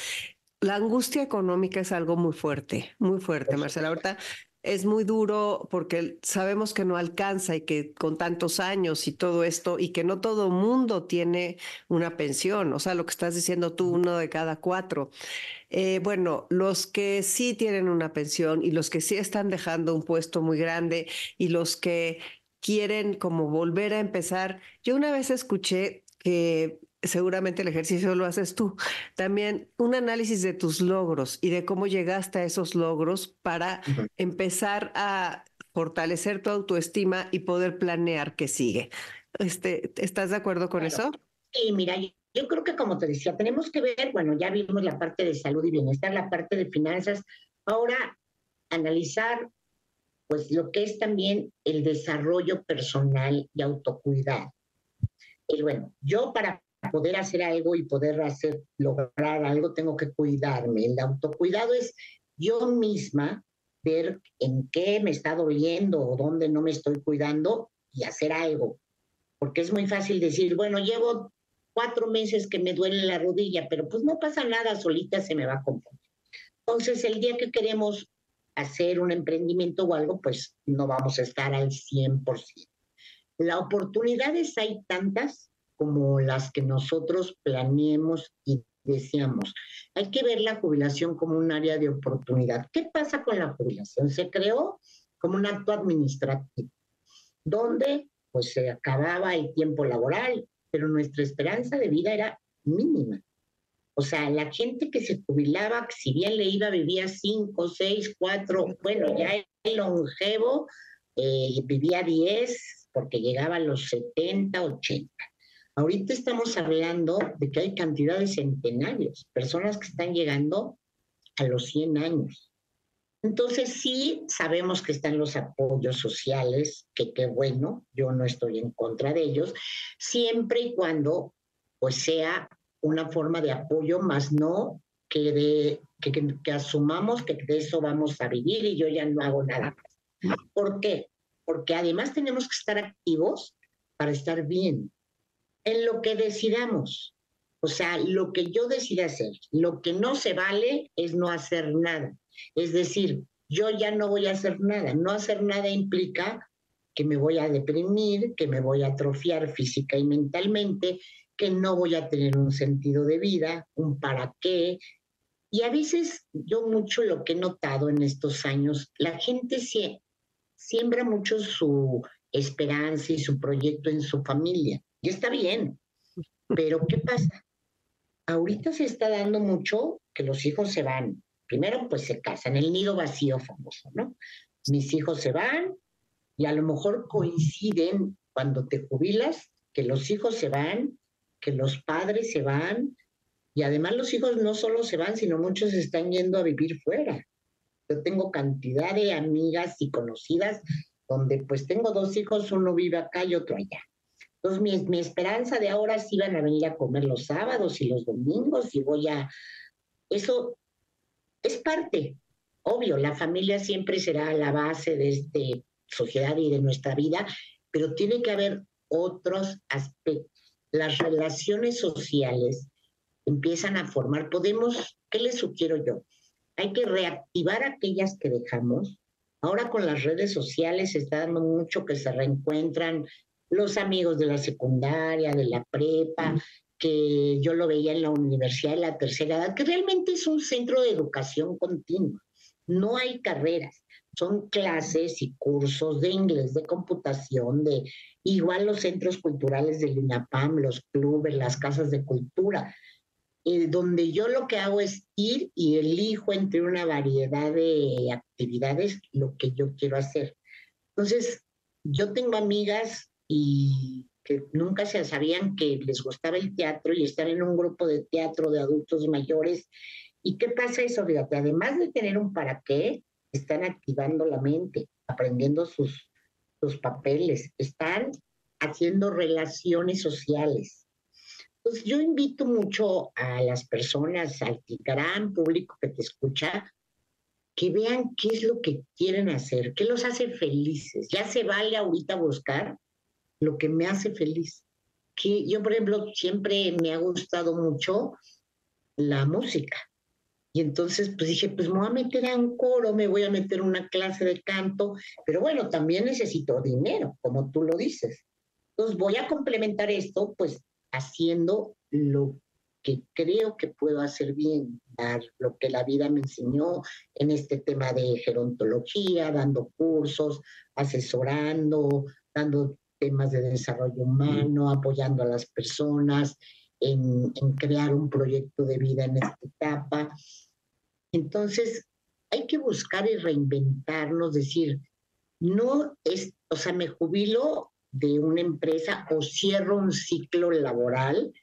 Speaker 2: la angustia económica es algo muy fuerte, muy fuerte, Marcela. Ahorita es muy duro porque sabemos que no alcanza y que con tantos años y todo esto y que no todo mundo tiene una pensión, o sea, lo que estás diciendo tú, uno de cada cuatro. Eh, bueno, los que sí tienen una pensión y los que sí están dejando un puesto muy grande y los que quieren como volver a empezar. Yo una vez escuché que seguramente el ejercicio lo haces tú. También un análisis de tus logros y de cómo llegaste a esos logros para empezar a fortalecer tu autoestima y poder planear qué sigue. Este, ¿Estás de acuerdo con eso?
Speaker 3: Sí, mira, yo creo que como te decía, tenemos que ver, bueno, ya vimos la parte de salud y bienestar, la parte de finanzas. Ahora, analizar pues lo que es también el desarrollo personal y autocuidado. Y bueno, yo para poder hacer algo y poder hacer, lograr algo, tengo que cuidarme. El autocuidado es yo misma ver en qué me está doliendo o dónde no me estoy cuidando y hacer algo. Porque es muy fácil decir, bueno, llevo cuatro meses que me duele la rodilla, pero pues no pasa nada, solita se me va a componer. Entonces, el día que queremos hacer un emprendimiento o algo, pues no vamos a estar al 100%. Las oportunidades hay tantas como las que nosotros planeemos y deseamos. Hay que ver la jubilación como un área de oportunidad. ¿Qué pasa con la jubilación? Se creó como un acto administrativo, donde pues se acababa el tiempo laboral, pero nuestra esperanza de vida era mínima. O sea, la gente que se jubilaba, si bien le iba, vivía cinco, seis, cuatro, bueno, ya el longevo eh, vivía diez, porque llegaba a los 70, 80. Ahorita estamos hablando de que hay cantidades centenarios, personas que están llegando a los 100 años. Entonces sí sabemos que están los apoyos sociales, que qué bueno, yo no estoy en contra de ellos, siempre y cuando pues sea una forma de apoyo, más no que, de, que, asumamos que de eso vamos a vivir y yo ya no hago nada más. ¿Por qué? Porque además tenemos que estar activos para estar bien en lo que decidamos. O sea, lo que yo decida hacer, lo que no se vale es no hacer nada. Es decir, yo ya no voy a hacer nada. No hacer nada implica que me voy a deprimir, que me voy a atrofiar física y mentalmente, que no voy a tener un sentido de vida, un para qué. Y a veces yo mucho lo que he notado en estos años, la gente siembra mucho su esperanza y su proyecto en su familia. Y está bien, pero ¿qué pasa? ahorita se está dando mucho que los hijos se van. Primero, pues se casan, el nido vacío famoso, ¿no? Mis hijos se van y a lo mejor coinciden cuando te jubilas que los hijos se van, que los padres se van y además los hijos no solo se van, sino muchos están yendo a vivir fuera. Yo tengo cantidad de amigas y conocidas donde pues tengo dos hijos, uno vive acá y otro allá. Entonces, mi, esperanza de ahora sí van a venir a comer los sábados y los domingos y voy a... Eso es parte, obvio, la familia siempre será la base de esta sociedad y de nuestra vida, pero tiene que haber otros aspectos. Las relaciones sociales empiezan a formar. Podemos, ¿qué les sugiero yo? Hay que reactivar aquellas que dejamos. Ahora con las redes sociales se está dando mucho que se reencuentran los amigos de la secundaria, de la prepa, que yo lo veía en la universidad de la tercera edad, que realmente es un centro de educación continua. No hay carreras, son clases y cursos de inglés, de computación, de igual los centros culturales del INAPAM, los clubes, las casas de cultura, eh, donde yo lo que hago es ir y elijo entre una variedad de actividades lo que yo quiero hacer. Entonces, yo tengo amigas y que nunca se sabían que les gustaba el teatro y estar en un grupo de teatro de adultos mayores. ¿Y qué pasa eso? Fíjate, además de tener un para qué, están activando la mente, aprendiendo sus, sus papeles, están haciendo relaciones sociales. Entonces, yo invito mucho a las personas, al gran público que te escucha, que vean qué es lo que quieren hacer, qué los hace felices. Ya se vale ahorita buscar lo que me hace feliz. Que yo, por ejemplo, siempre me ha gustado mucho la música. Y entonces, pues dije, pues me voy a meter a un coro, me voy a meter una clase de canto, pero bueno, también necesito dinero, como tú lo dices. Entonces voy a complementar esto, pues haciendo lo que creo que puedo hacer bien, dar lo que la vida me enseñó en este tema de gerontología, dando cursos, asesorando, dando temas de desarrollo humano, apoyando a las personas en, crear un proyecto de vida en esta etapa. Entonces, hay que buscar y reinventarnos, decir, no es, o sea, me jubilo de una empresa o cierro un ciclo laboral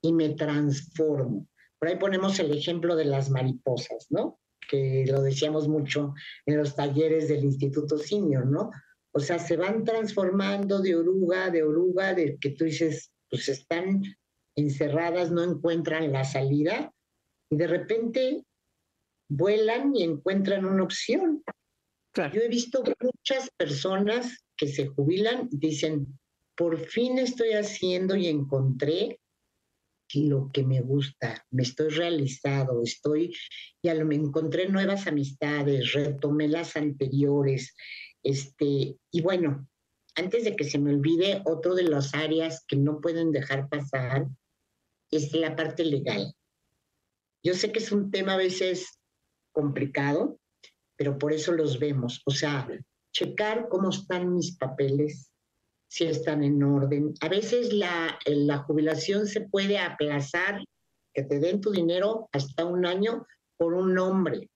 Speaker 3: y me transformo. Por ahí ponemos el ejemplo de las mariposas, ¿no? Que lo decíamos mucho en los talleres del Instituto Senior, ¿no? O sea, se van transformando de oruga, de oruga, de que tú dices, pues están encerradas, no encuentran la salida y de repente vuelan y encuentran una opción. Yo he visto muchas personas que se jubilan y dicen, por fin estoy haciendo y encontré lo que me gusta, me estoy realizado, estoy, y a lo me encontré nuevas amistades, retomé las anteriores, este, y bueno, antes de que se me olvide, otro de las áreas que no pueden dejar pasar es la parte legal. Yo sé que es un tema a veces complicado, pero por eso los vemos. O sea, checar cómo están mis papeles, si están en orden. A veces la, la jubilación se puede aplazar, que te den tu dinero hasta un año por un nombre,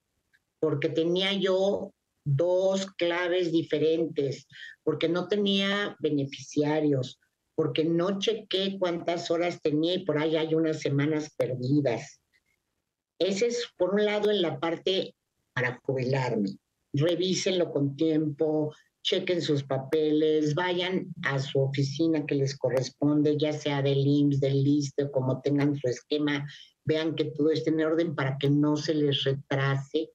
Speaker 3: porque tenía yo dos claves diferentes, porque no tenía beneficiarios, porque no chequé cuántas horas tenía y por ahí hay unas semanas perdidas. Ese es, por un lado, en la parte para jubilarme. Revísenlo con tiempo, chequen sus papeles, vayan a su oficina que les corresponde, ya sea del IMSS, del LISTE, como tengan su esquema, vean que todo esté en orden para que no se les retrase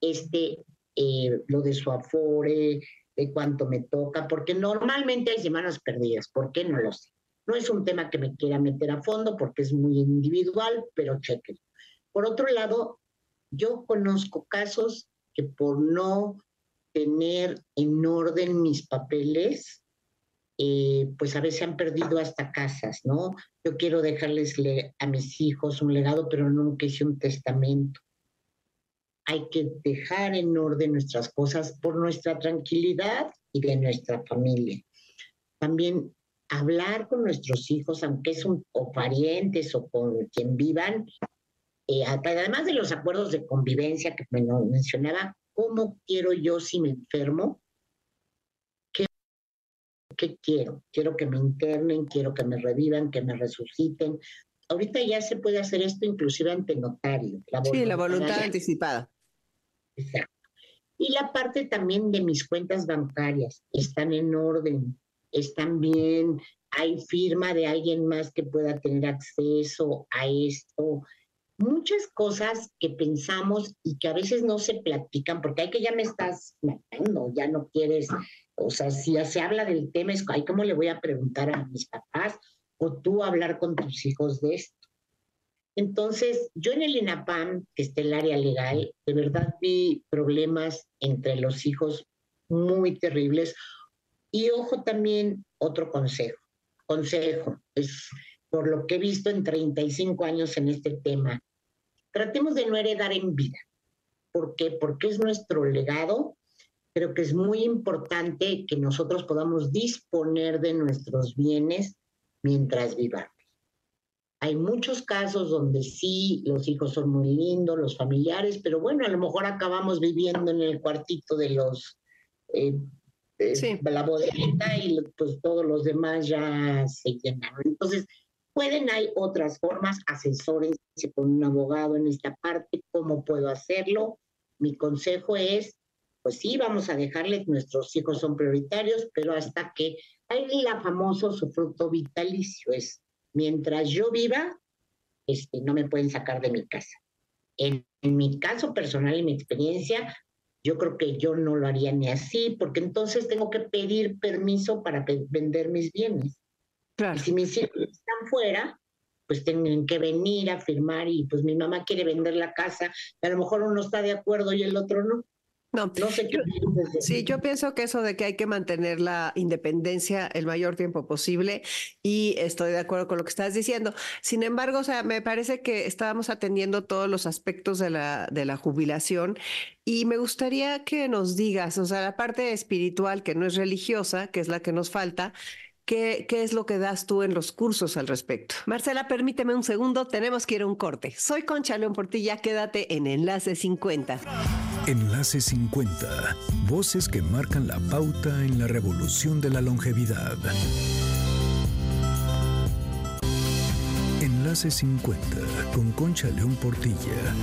Speaker 3: este eh, lo de su afore, de cuánto me toca, porque normalmente hay semanas perdidas, ¿por qué no lo sé? No es un tema que me quiera meter a fondo porque es muy individual, pero chequen. Por otro lado, yo conozco casos que por no tener en orden mis papeles, eh, pues a veces han perdido hasta casas, ¿no? Yo quiero dejarles a mis hijos un legado, pero nunca hice un testamento. Hay que dejar en orden nuestras cosas por nuestra tranquilidad y de nuestra familia. También hablar con nuestros hijos, aunque es un, o parientes o con quien vivan, eh, además de los acuerdos de convivencia que me mencionaba, ¿cómo quiero yo si me enfermo? ¿Qué, ¿Qué quiero? Quiero que me internen, quiero que me revivan, que me resuciten. Ahorita ya se puede hacer esto inclusive ante notario.
Speaker 2: sí, la voluntad anticipada.
Speaker 3: Y la parte también de mis cuentas bancarias, están en orden, están bien, hay firma de alguien más que pueda tener acceso a esto, muchas cosas que pensamos y que a veces no se platican, porque hay que ya me estás matando, ya no quieres, o sea, si ya se habla del tema, es, ¿cómo le voy a preguntar a mis papás? O tú hablar con tus hijos de esto. Entonces, yo en el INAPAM, que está el área legal, de verdad vi problemas entre los hijos muy terribles. Y ojo también, otro consejo. Consejo, es por lo que he visto en 35 años en este tema. Tratemos de no heredar en vida. ¿Por qué? Porque es nuestro legado. Creo que es muy importante que nosotros podamos disponer de nuestros bienes mientras vivamos. Hay muchos casos donde sí, los hijos son muy lindos, los familiares, pero bueno, a lo mejor acabamos viviendo en el cuartito de los, eh, la bodeguita y pues todos los demás ya se llenaron. Entonces, Pueden, hay otras formas, asesórense con un abogado en esta parte, cómo puedo hacerlo. Mi consejo es, pues sí, vamos a dejarles, nuestros hijos son prioritarios, pero hasta que hay la famoso fruto vitalicio, es mientras yo viva, este, no me pueden sacar de mi casa. En, en mi caso personal y mi experiencia, yo creo que yo no lo haría ni así, porque entonces tengo que pedir permiso para vender mis bienes. Y si mis hijos están fuera, pues tienen que venir a firmar y pues mi mamá quiere vender la casa, a lo mejor uno está de acuerdo y el otro no.
Speaker 2: No, no sé qué. sí, yo pienso que eso de que hay que mantener la independencia el mayor tiempo posible y estoy de acuerdo con lo que estás diciendo. Sin embargo, o sea, me parece que estábamos atendiendo todos los aspectos de la, de la jubilación y me gustaría que nos digas, o sea, la parte espiritual que no es religiosa, que es la que nos falta, ¿Qué, es lo que das tú en los cursos al respecto? Marcela, permíteme un segundo, tenemos que ir a un corte. Soy Concha León Portilla, quédate en Enlace 50.
Speaker 1: Enlace 50, voces que marcan la pauta en la revolución de la longevidad. Enlace 50 con Concha León Portilla.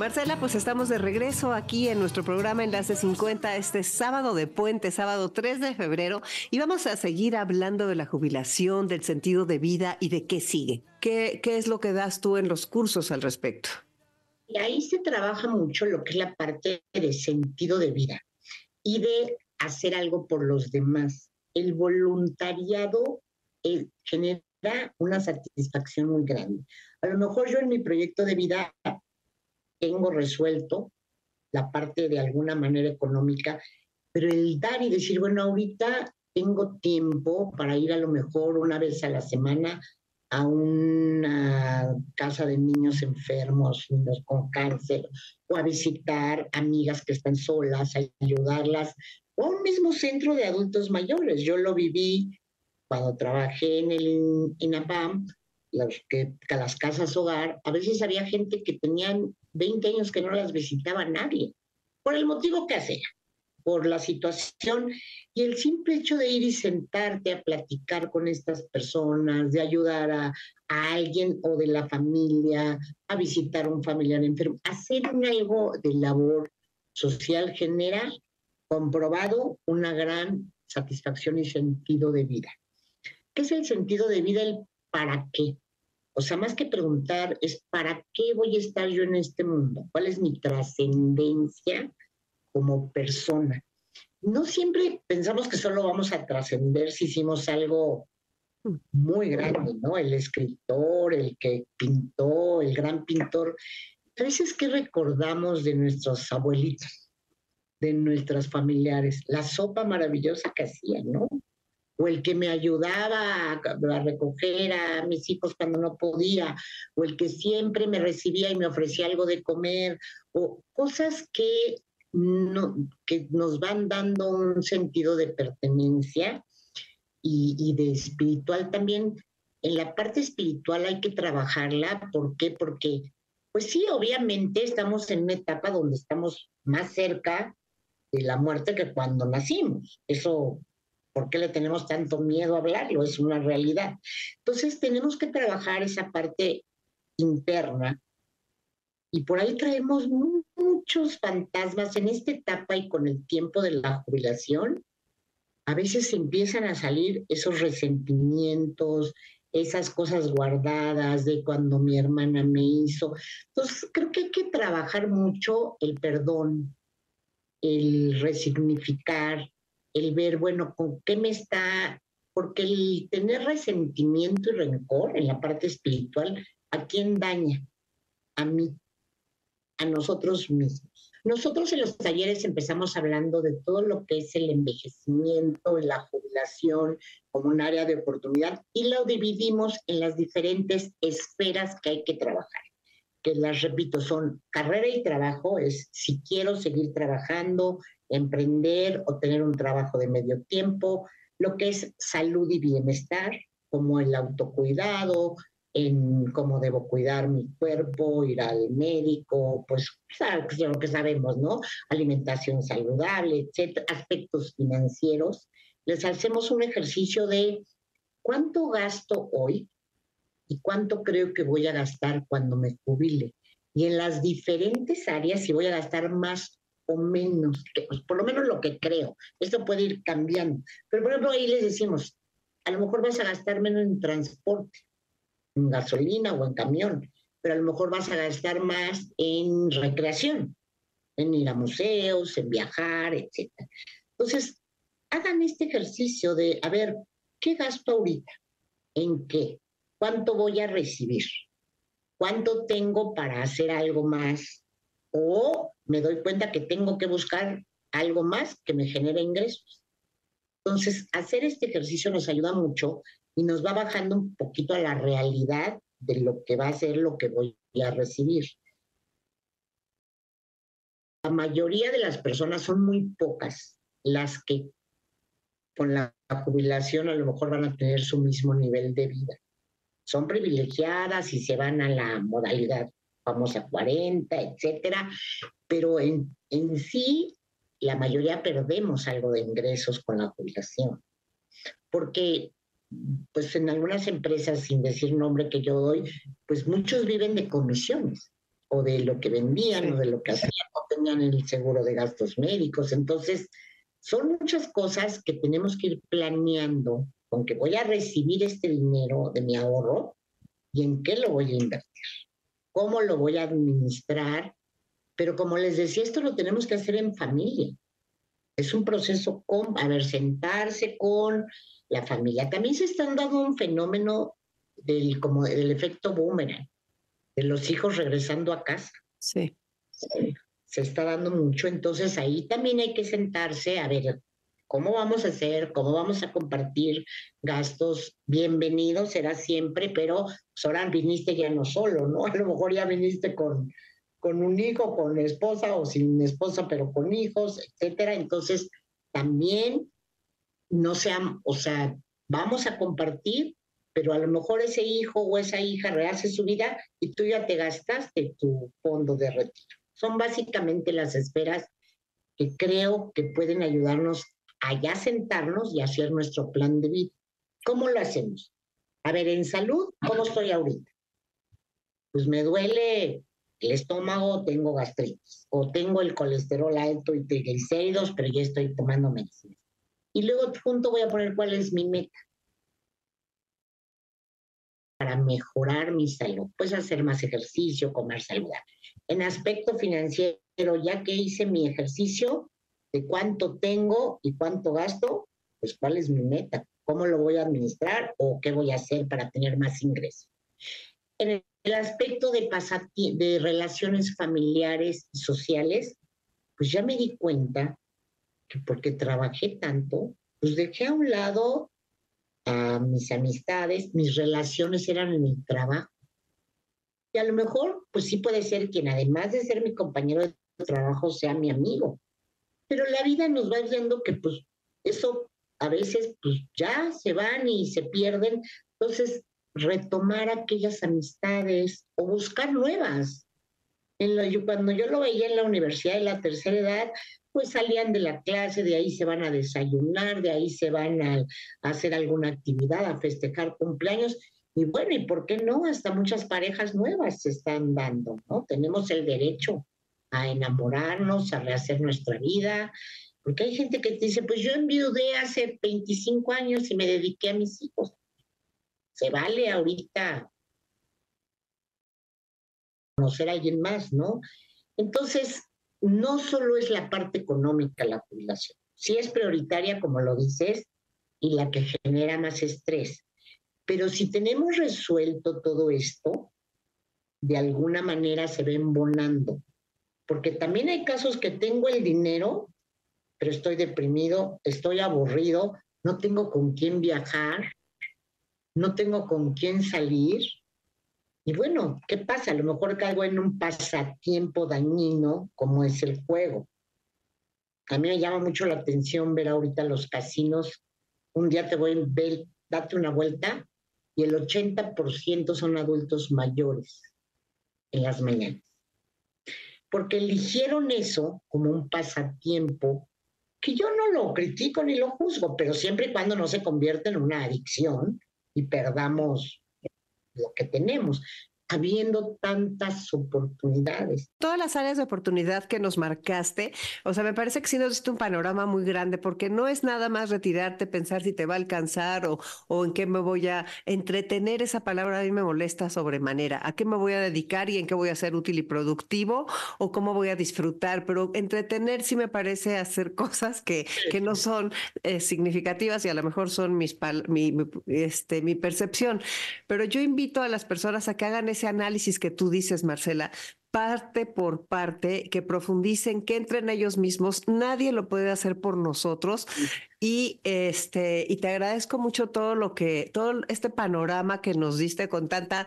Speaker 2: Marcela, pues estamos de regreso aquí en nuestro programa Enlace 50 este sábado de puente, sábado 3 de febrero, y vamos a seguir hablando de la jubilación, del sentido de vida y de qué sigue. ¿Qué, es lo que das tú en los cursos al respecto?
Speaker 3: Y ahí se trabaja mucho lo que es la parte de sentido de vida y de hacer algo por los demás. El voluntariado eh, genera una satisfacción muy grande. A lo mejor yo en mi proyecto de vida tengo resuelto la parte de alguna manera económica, pero el dar y decir, bueno, ahorita tengo tiempo para ir a lo mejor una vez a la semana a una casa de niños enfermos, niños con cáncer, o a visitar amigas que están solas, a ayudarlas, o un mismo centro de adultos mayores. Yo lo viví cuando trabajé en el INAPAM, las, que, las casas hogar, a veces había gente que tenían 20 años que no las visitaba nadie, por el motivo que sea, por la situación y el simple hecho de ir y sentarte a platicar con estas personas, de ayudar a, a alguien o de la familia, a visitar a un familiar enfermo, hacer algo de labor social genera comprobado una gran satisfacción y sentido de vida. ¿Qué es el sentido de vida? El para qué. O sea, más que preguntar es para qué voy a estar yo en este mundo, cuál es mi trascendencia como persona. no siempre pensamos que solo vamos a trascender si hicimos algo muy grande, ¿no? El escritor, el que pintó, el gran pintor. A veces que recordamos de nuestros abuelitos, de nuestras familiares, la sopa maravillosa que hacían, ¿no? O el que me ayudaba a, recoger a mis hijos cuando no podía, o el que siempre me recibía y me ofrecía algo de comer, o cosas que, no, que nos van dando un sentido de pertenencia y, de espiritual también. En la parte espiritual hay que trabajarla. ¿Por qué? Porque, pues sí, obviamente estamos en una etapa donde estamos más cerca de la muerte que cuando nacimos. Eso, ¿por qué le tenemos tanto miedo a hablarlo? Es una realidad. Entonces tenemos que trabajar esa parte interna y por ahí traemos muchos fantasmas en esta etapa y con el tiempo de la jubilación a veces empiezan a salir esos resentimientos, esas cosas guardadas de cuando mi hermana me hizo. Entonces, creo que hay que trabajar mucho el perdón, el resignificar, el ver, bueno, con qué me está, porque el tener resentimiento y rencor en la parte espiritual, ¿a quién daña? A mí, a nosotros mismos. Nosotros en los talleres empezamos hablando de todo lo que es el envejecimiento, la jubilación como un área de oportunidad y lo dividimos en las diferentes esferas que hay que trabajar, que las repito son carrera y trabajo, es si quiero seguir trabajando, emprender o tener un trabajo de medio tiempo, lo que es salud y bienestar, como el autocuidado, en cómo debo cuidar mi cuerpo, ir al médico, pues lo que sabemos, ¿no? Alimentación saludable, etcétera, aspectos financieros. Les hacemos un ejercicio de cuánto gasto hoy y cuánto creo que voy a gastar cuando me jubile. Y en las diferentes áreas, si voy a gastar más o menos, pues, por lo menos lo que creo. Esto puede ir cambiando. Pero por ejemplo, ahí les decimos, a lo mejor vas a gastar menos en transporte en gasolina o en camión, pero a lo mejor vas a gastar más en recreación, en ir a museos, en viajar, etc. Entonces, hagan este ejercicio de, a ver, ¿qué gasto ahorita? ¿En qué? ¿Cuánto voy a recibir? ¿Cuánto tengo para hacer algo más? O me doy cuenta que tengo que buscar algo más que me genere ingresos. Entonces, hacer este ejercicio nos ayuda mucho y nos va bajando un poquito a la realidad de lo que va a ser lo que voy a recibir. La mayoría de las personas son muy pocas las que con la jubilación a lo mejor van a tener su mismo nivel de vida. Son privilegiadas y se van a la modalidad famosa 40, etcétera, pero en, en sí la mayoría perdemos algo de ingresos con la jubilación, porque pues en algunas empresas, sin decir nombre que yo doy, pues muchos viven de comisiones o de lo que vendían o de lo que hacían, o tenían el seguro de gastos médicos. Entonces, son muchas cosas que tenemos que ir planeando con que voy a recibir este dinero de mi ahorro y en qué lo voy a invertir, cómo lo voy a administrar. Pero como les decía, esto lo tenemos que hacer en familia. Es un proceso con, a ver, sentarse con la familia. También se está dando un fenómeno del, como del efecto boomerang, de los hijos regresando a casa.
Speaker 2: Sí.
Speaker 3: Se está dando mucho, entonces ahí también hay que sentarse a ver cómo vamos a hacer, cómo vamos a compartir gastos. Bienvenidos será siempre, pero pues ahora viniste ya no solo, ¿no? A lo mejor ya viniste con, con un hijo, con esposa o sin esposa, pero con hijos, etcétera. Entonces, también no sean, o sea, vamos a compartir, pero a lo mejor ese hijo o esa hija rehace su vida y tú ya te gastaste tu fondo de retiro. Son básicamente las esferas que creo que pueden ayudarnos a ya sentarnos y hacer nuestro plan de vida. ¿Cómo lo hacemos? A ver, en salud, ¿cómo estoy ahorita? Pues me duele el estómago, tengo gastritis, o tengo el colesterol alto y triglicéridos, pero ya estoy tomando medicina. Y luego junto voy a poner cuál es mi meta para mejorar mi salud. Pues hacer más ejercicio, comer saludable. En aspecto financiero, ya que hice mi ejercicio, de cuánto tengo y cuánto gasto, pues cuál es mi meta, cómo lo voy a administrar o qué voy a hacer para tener más ingresos. En el aspecto de, de relaciones familiares y sociales, pues ya me di cuenta que porque trabajé tanto, pues dejé a un lado a mis amistades, mis relaciones eran en mi trabajo. Y a lo mejor, pues sí puede ser quien además de ser mi compañero de trabajo sea mi amigo. Pero la vida nos va viendo que pues eso a veces pues ya se van y se pierden. Entonces, retomar aquellas amistades o buscar nuevas. En lo, cuando yo lo veía en la universidad de la tercera edad, pues salían de la clase, de ahí se van a desayunar, de ahí se van a, a hacer alguna actividad, a festejar cumpleaños. Y bueno, ¿y por qué no? Hasta muchas parejas nuevas se están dando, ¿no? Tenemos el derecho a enamorarnos, a rehacer nuestra vida, porque hay gente que te dice, pues yo enviudé hace 25 años y me dediqué a mis hijos. Se vale ahorita conocer a alguien más, ¿no? Entonces, no solo es la parte económica la jubilación, sí es prioritaria, como lo dices, y la que genera más estrés. Pero si tenemos resuelto todo esto, de alguna manera se ven bonando. Porque también hay casos que tengo el dinero, pero estoy deprimido, estoy aburrido, no tengo con quién viajar, no tengo con quién salir. Y bueno, ¿qué pasa? A lo mejor caigo en un pasatiempo dañino como es el juego. A mí me llama mucho la atención ver ahorita los casinos. Un día te voy a ver, date una vuelta y el 80% son adultos mayores en las mañanas. Porque eligieron eso como un pasatiempo que yo no lo critico ni lo juzgo, pero siempre y cuando no se convierta en una adicción y perdamos lo que tenemos habiendo tantas oportunidades.
Speaker 2: Todas las áreas de oportunidad que nos marcaste, o sea, me parece que sí nos diste un panorama muy grande, porque no es nada más retirarte, pensar si te va a alcanzar o, o en qué me voy a entretener, esa palabra a mí me molesta sobremanera, a qué me voy a dedicar y en qué voy a ser útil y productivo o cómo voy a disfrutar, pero entretener sí me parece hacer cosas que, que no son eh, significativas y a lo mejor son mis mi, este, mi percepción, pero yo invito a las personas a que hagan ese análisis que tú dices, Marcela, parte por parte, que profundicen, que entren ellos mismos. Nadie lo puede hacer por nosotros. Y este, y te agradezco mucho todo lo que, todo este panorama que nos diste con tanta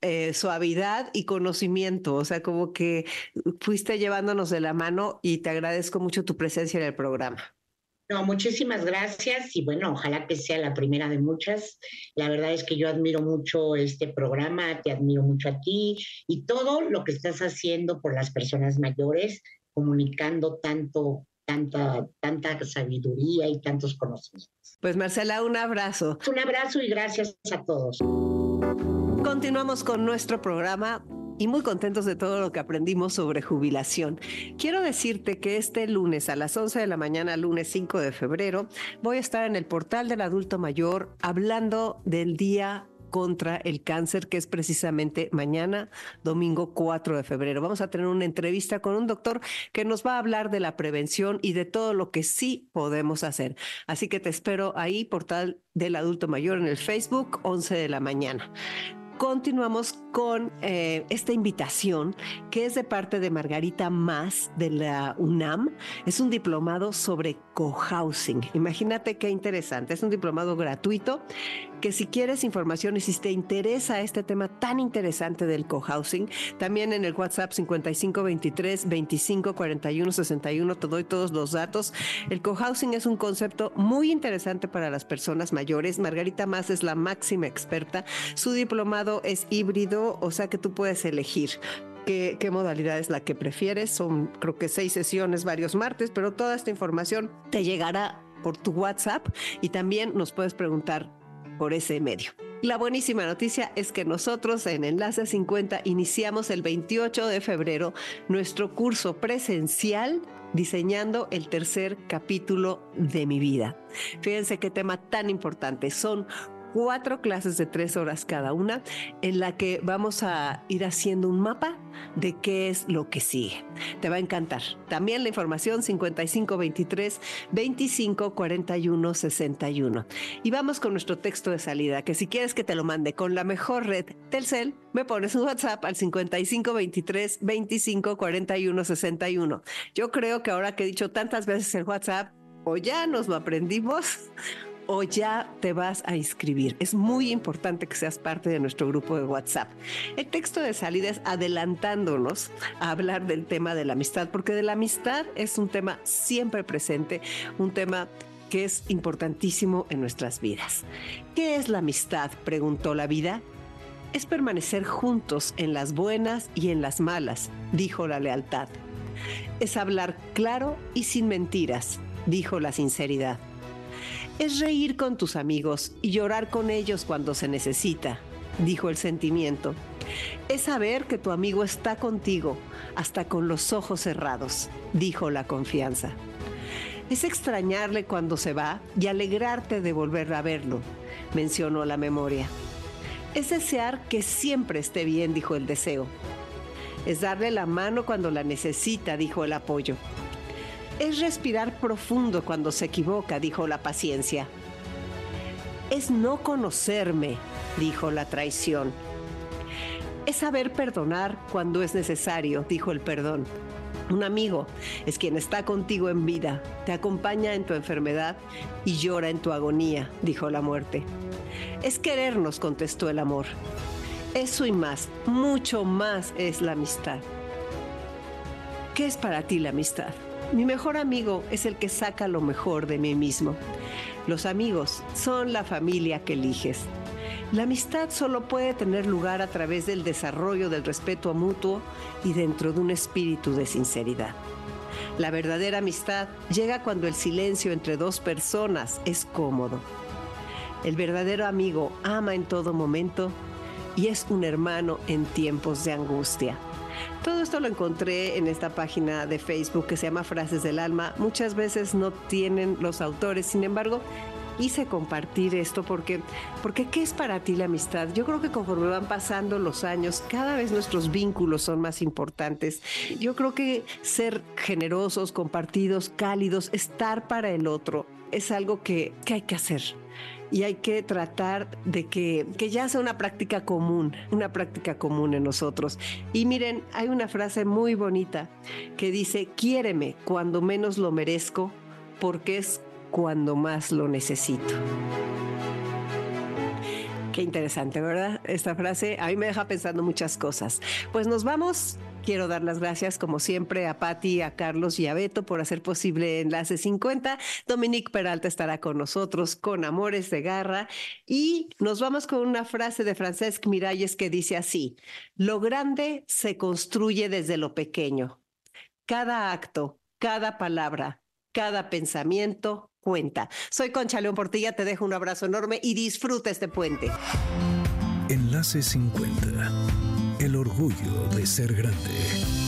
Speaker 2: eh, suavidad y conocimiento. O sea, como que fuiste llevándonos de la mano y te agradezco mucho tu presencia en el programa.
Speaker 3: No, muchísimas gracias y bueno, ojalá que sea la primera de muchas. La verdad es que yo admiro mucho este programa, te admiro mucho a ti y todo lo que estás haciendo por las personas mayores, comunicando tanto, tanta, tanta sabiduría y tantos conocimientos.
Speaker 2: Pues Marcela, un abrazo.
Speaker 3: Un abrazo y gracias a todos.
Speaker 2: Continuamos con nuestro programa y muy contentos de todo lo que aprendimos sobre jubilación. Quiero decirte que este lunes a las 11 de la mañana, lunes 5 de febrero, voy a estar en el portal del adulto mayor hablando del día contra el cáncer, que es precisamente mañana, domingo 4 de febrero. Vamos a tener una entrevista con un doctor que nos va a hablar de la prevención y de todo lo que sí podemos hacer. Así que te espero ahí, portal del adulto mayor en el Facebook, 11 de la mañana continuamos con eh, esta invitación que es de parte de Margarita Más de la UNAM. Es un diplomado sobre cohousing. Imagínate qué interesante. Es un diplomado gratuito que si quieres información y si te interesa este tema tan interesante del cohousing, también en el WhatsApp 5523 25 41 61 te doy todos los datos. El cohousing es un concepto muy interesante para las personas mayores. Margarita Más es la máxima experta. Su diplomado es híbrido, o sea que tú puedes elegir qué, modalidad es la que prefieres. Son creo que seis sesiones varios martes, pero toda esta información te llegará por tu WhatsApp y también nos puedes preguntar por ese medio. La buenísima noticia es que nosotros en Enlace 50 iniciamos el 28 de febrero nuestro curso presencial diseñando el tercer capítulo de mi vida. Fíjense qué tema tan importante. Son cuatro clases de tres horas cada una en la que vamos a ir haciendo un mapa de qué es lo que sigue. Te va a encantar. También la información 5523 25 41 61. Y vamos con nuestro texto de salida, que si quieres que te lo mande con la mejor red Telcel, me pones un WhatsApp al 5523 25 41 61. Yo creo que ahora que he dicho tantas veces el WhatsApp, o ya nos lo aprendimos o ya te vas a inscribir. Es muy importante que seas parte de nuestro grupo de WhatsApp. El texto de salida es adelantándonos a hablar del tema de la amistad, porque de la amistad es un tema siempre presente, un tema que es importantísimo en nuestras vidas. ¿Qué es la amistad? preguntó la vida. Es permanecer juntos en las buenas y en las malas, dijo la lealtad. Es hablar claro y sin mentiras, dijo la sinceridad. Es reír con tus amigos y llorar con ellos cuando se necesita, dijo el sentimiento. Es saber que tu amigo está contigo hasta con los ojos cerrados, dijo la confianza. Es extrañarle cuando se va y alegrarte de volver a verlo, mencionó la memoria. Es desear que siempre esté bien, dijo el deseo. Es darle la mano cuando la necesita, dijo el apoyo. Es respirar profundo cuando se equivoca, dijo la paciencia. Es no conocerme, dijo la traición. Es saber perdonar cuando es necesario, dijo el perdón. Un amigo es quien está contigo en vida, te acompaña en tu enfermedad y llora en tu agonía, dijo la muerte. Es querernos, contestó el amor. Eso y más, mucho más es la amistad. ¿Qué es para ti la amistad? Mi mejor amigo es el que saca lo mejor de mí mismo. Los amigos son la familia que eliges. La amistad solo puede tener lugar a través del desarrollo del respeto mutuo y dentro de un espíritu de sinceridad. La verdadera amistad llega cuando el silencio entre dos personas es cómodo. El verdadero amigo ama en todo momento y es un hermano en tiempos de angustia. Todo esto lo encontré en esta página de Facebook que se llama Frases del Alma. Muchas veces no tienen los autores, sin embargo, hice compartir esto porque, porque ¿qué es para ti la amistad? Yo creo que conforme van pasando los años, cada vez nuestros vínculos son más importantes. Yo creo que ser generosos, compartidos, cálidos, estar para el otro, es algo que, que hay que hacer y hay que tratar de que, que ya sea una práctica común, una práctica común en nosotros. Y miren, hay una frase muy bonita que dice, quiéreme cuando menos lo merezco, porque es cuando más lo necesito. Qué interesante, ¿verdad? Esta frase a mí me deja pensando muchas cosas. Pues nos vamos Quiero dar las gracias, como siempre, a Patti, a Carlos y a Beto por hacer posible Enlace 50. Dominique Peralta estará con nosotros con Amores de Garra. Y nos vamos con una frase de Francesc Miralles que dice así: Lo grande se construye desde lo pequeño. Cada acto, cada palabra, cada pensamiento Soy Concha León Portilla, te dejo un abrazo enorme y disfruta este puente.
Speaker 1: Enlace 50 el orgullo de ser grande.